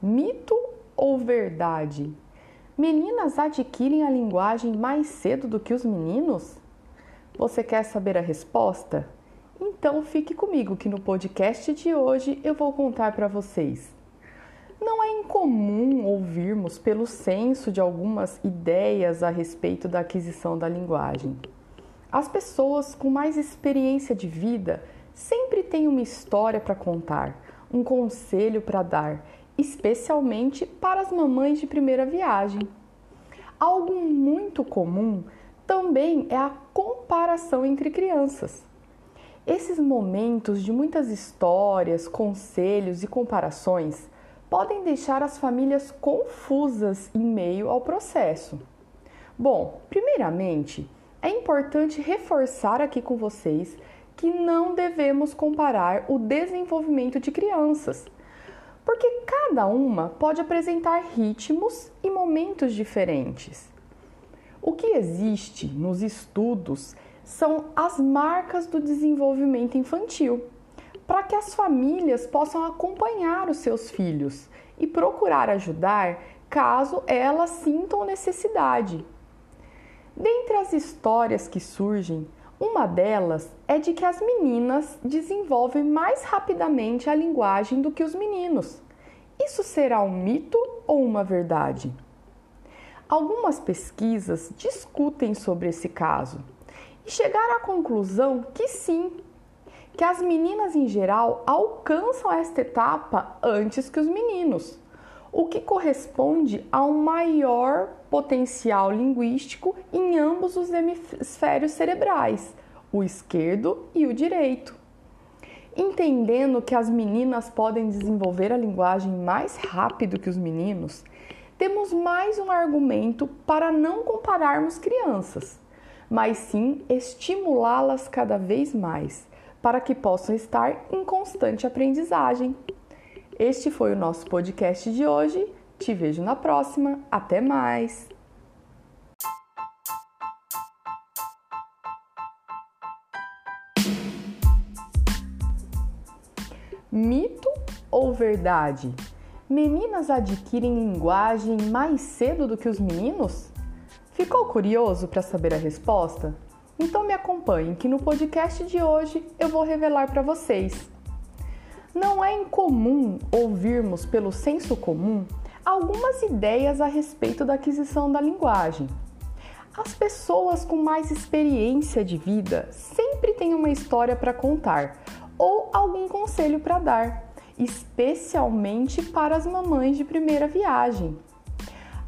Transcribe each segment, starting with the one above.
Mito ou verdade? Meninas adquirem a linguagem mais cedo do que os meninos? Você quer saber a resposta? Então fique comigo que no podcast de hoje eu vou contar para vocês. Não é incomum ouvirmos pelo senso de algumas ideias a respeito da aquisição da linguagem. As pessoas com mais experiência de vida sempre têm uma história para contar, um conselho para dar, especialmente para as mamães de primeira viagem. Algo muito comum também é a comparação entre crianças. Esses momentos de muitas histórias, conselhos e comparações podem deixar as famílias confusas em meio ao processo. Bom, primeiramente, é importante reforçar aqui com vocês que não devemos comparar o desenvolvimento de crianças, porque cada uma pode apresentar ritmos e momentos diferentes. O que existe nos estudos são as marcas do desenvolvimento infantil, para que as famílias possam acompanhar os seus filhos e procurar ajudar caso elas sintam necessidade. Dentre as histórias que surgem, uma delas é de que as meninas desenvolvem mais rapidamente a linguagem do que os meninos. Isso será um mito ou uma verdade? Algumas pesquisas discutem sobre esse caso e chegaram à conclusão que sim, que as meninas em geral alcançam esta etapa antes que os meninos o que corresponde a um maior potencial linguístico em ambos os hemisférios cerebrais, o esquerdo e o direito. Entendendo que as meninas podem desenvolver a linguagem mais rápido que os meninos, temos mais um argumento para não compararmos crianças, mas sim estimulá-las cada vez mais, para que possam estar em constante aprendizagem. Este foi o nosso podcast de hoje. Te vejo na próxima. Até mais! Mito ou verdade? Meninas adquirem linguagem mais cedo do que os meninos? Ficou curioso para saber a resposta? Então me acompanhe que no podcast de hoje eu vou revelar para vocês. Não é incomum ouvirmos pelo senso comum algumas ideias a respeito da aquisição da linguagem. As pessoas com mais experiência de vida sempre têm uma história para contar ou algum conselho para dar, especialmente para as mamães de primeira viagem.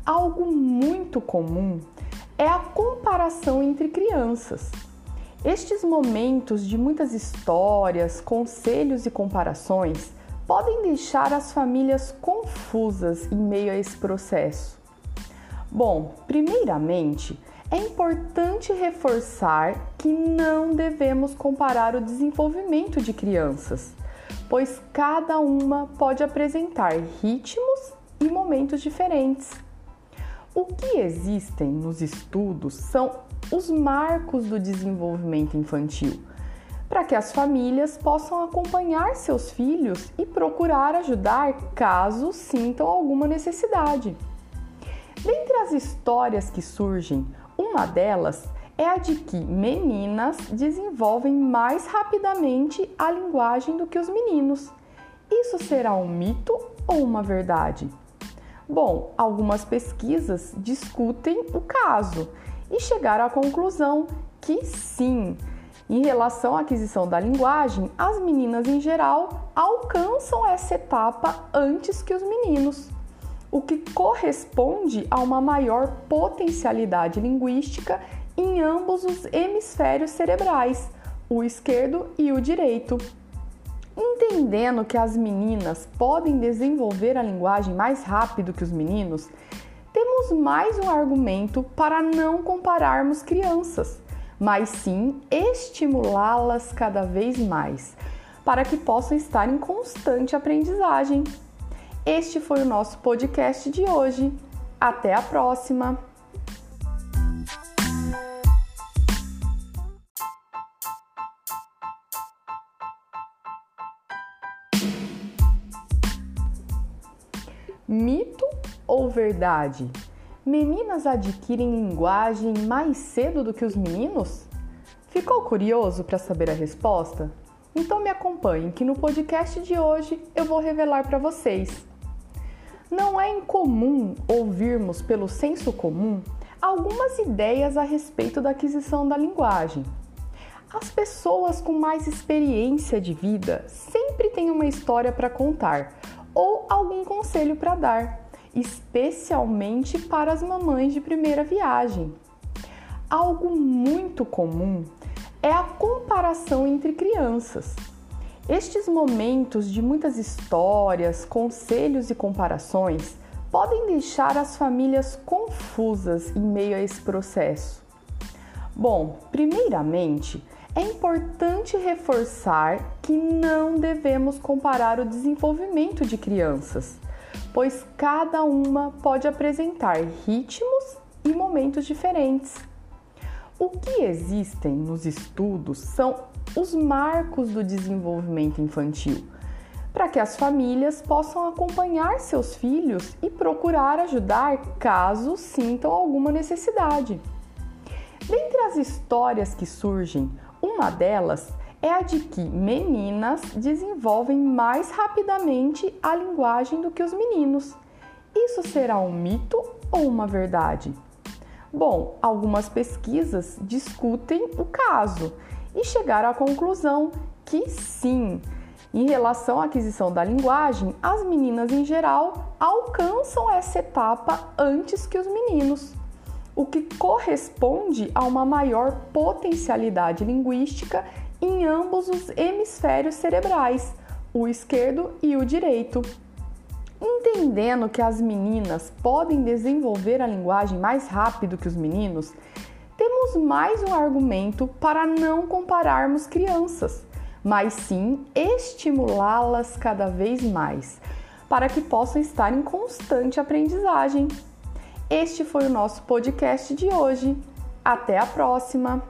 Algo muito comum é a comparação entre crianças. Estes momentos de muitas histórias, conselhos e comparações podem deixar as famílias confusas em meio a esse processo. Bom, primeiramente, é importante reforçar que não devemos comparar o desenvolvimento de crianças, pois cada uma pode apresentar ritmos e momentos diferentes. O que existem nos estudos são os marcos do desenvolvimento infantil, para que as famílias possam acompanhar seus filhos e procurar ajudar caso sintam alguma necessidade. Dentre as histórias que surgem, uma delas é a de que meninas desenvolvem mais rapidamente a linguagem do que os meninos. Isso será um mito ou uma verdade? Bom, algumas pesquisas discutem o caso e chegaram à conclusão que sim, em relação à aquisição da linguagem, as meninas em geral alcançam essa etapa antes que os meninos, o que corresponde a uma maior potencialidade linguística em ambos os hemisférios cerebrais, o esquerdo e o direito. Entendendo que as meninas podem desenvolver a linguagem mais rápido que os meninos, temos mais um argumento para não compararmos crianças, mas sim estimulá-las cada vez mais, para que possam estar em constante aprendizagem. Este foi o nosso podcast de hoje. Até a próxima! Mito ou verdade? Meninas adquirem linguagem mais cedo do que os meninos? Ficou curioso para saber a resposta? Então me acompanhe que no podcast de hoje eu vou revelar para vocês. Não é incomum ouvirmos pelo senso comum algumas ideias a respeito da aquisição da linguagem. As pessoas com mais experiência de vida sempre têm uma história para contar ou algum conselho para dar, especialmente para as mamães de primeira viagem. Algo muito comum é a comparação entre crianças. Estes momentos de muitas histórias, conselhos e comparações podem deixar as famílias confusas em meio a esse processo. Bom, primeiramente, é importante reforçar que não devemos comparar o desenvolvimento de crianças, pois cada uma pode apresentar ritmos e momentos diferentes. O que existem nos estudos são os marcos do desenvolvimento infantil, para que as famílias possam acompanhar seus filhos e procurar ajudar caso sintam alguma necessidade. Dentre as histórias que surgem, uma delas é a de que meninas desenvolvem mais rapidamente a linguagem do que os meninos. Isso será um mito ou uma verdade? Bom, algumas pesquisas discutem o caso e chegaram à conclusão que sim, em relação à aquisição da linguagem, as meninas em geral alcançam essa etapa antes que os meninos, o que corresponde a uma maior potencialidade linguística em ambos os hemisférios cerebrais, o esquerdo e o direito. Entendendo que as meninas podem desenvolver a linguagem mais rápido que os meninos, temos mais um argumento para não compararmos crianças mas sim estimulá-las cada vez mais, para que possam estar em constante aprendizagem. Este foi o nosso podcast de hoje. Até a próxima!